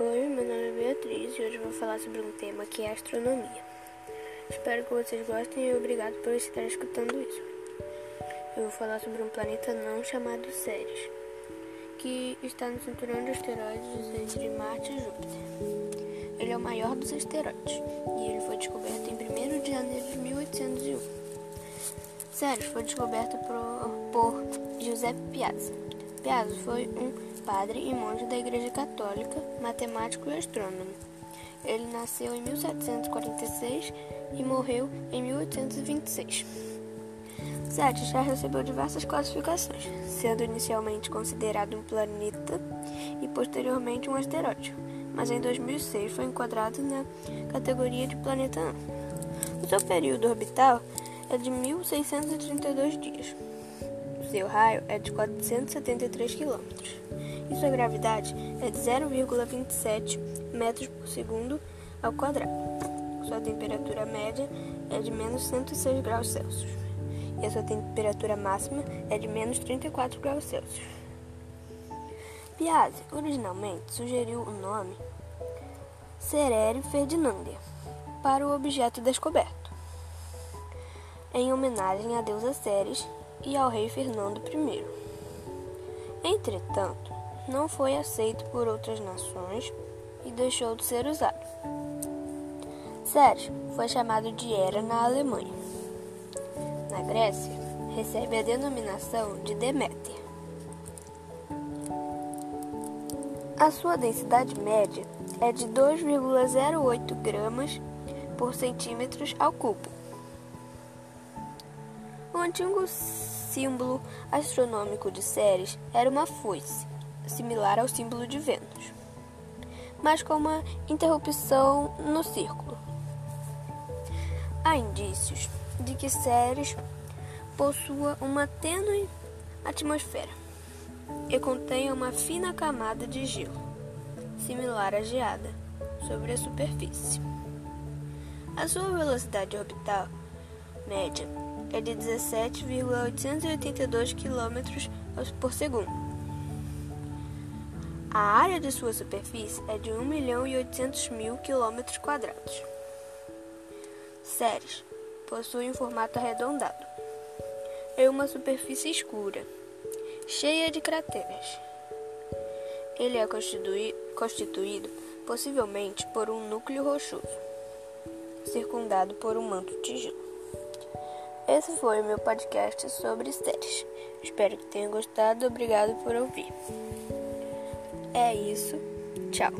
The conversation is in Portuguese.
e hoje vou falar sobre um tema que é astronomia. Espero que vocês gostem e obrigado por estar escutando isso. Eu vou falar sobre um planeta não chamado Ceres, que está no cinturão de asteroides entre Marte e Júpiter. Ele é o maior dos asteroides e ele foi descoberto em 1 de janeiro de 1801. Ceres foi descoberto por, por Giuseppe Piazza. Piazza foi um padre e monge da Igreja Católica, matemático e astrônomo. Ele nasceu em 1746 e morreu em 1826. Sete já recebeu diversas classificações, sendo inicialmente considerado um planeta e posteriormente um asteroide, mas em 2006 foi enquadrado na categoria de planeta anã. O seu período orbital é de 1632 dias. O seu raio é de 473 quilômetros e sua gravidade é de 0,27 metros por segundo ao quadrado. Sua temperatura média é de menos 106 graus Celsius e a sua temperatura máxima é de menos 34 graus Celsius. Piazzi originalmente sugeriu o nome Cerere Ferdinandia para o objeto descoberto, em homenagem à deusa Ceres e ao rei Fernando I. Entretanto, não foi aceito por outras nações e deixou de ser usado. Ceres foi chamado de Hera na Alemanha. Na Grécia, recebe a denominação de Deméter. A sua densidade média é de 2,08 gramas por centímetros ao cubo. O antigo símbolo astronômico de Ceres era uma foice similar ao símbolo de Vênus, mas com uma interrupção no círculo. Há indícios de que Ceres possua uma tênue atmosfera e contenha uma fina camada de gelo, similar à geada, sobre a superfície. A sua velocidade orbital média é de 17,882 km por segundo a área de sua superfície é de 1 milhão e 800 mil quilômetros quadrados. Ceres possui um formato arredondado e uma superfície escura, cheia de crateras. Ele é constituído possivelmente por um núcleo rochoso, circundado por um manto de gelo. Esse foi o meu podcast sobre Ceres. Espero que tenha gostado. Obrigado por ouvir. É isso. Tchau.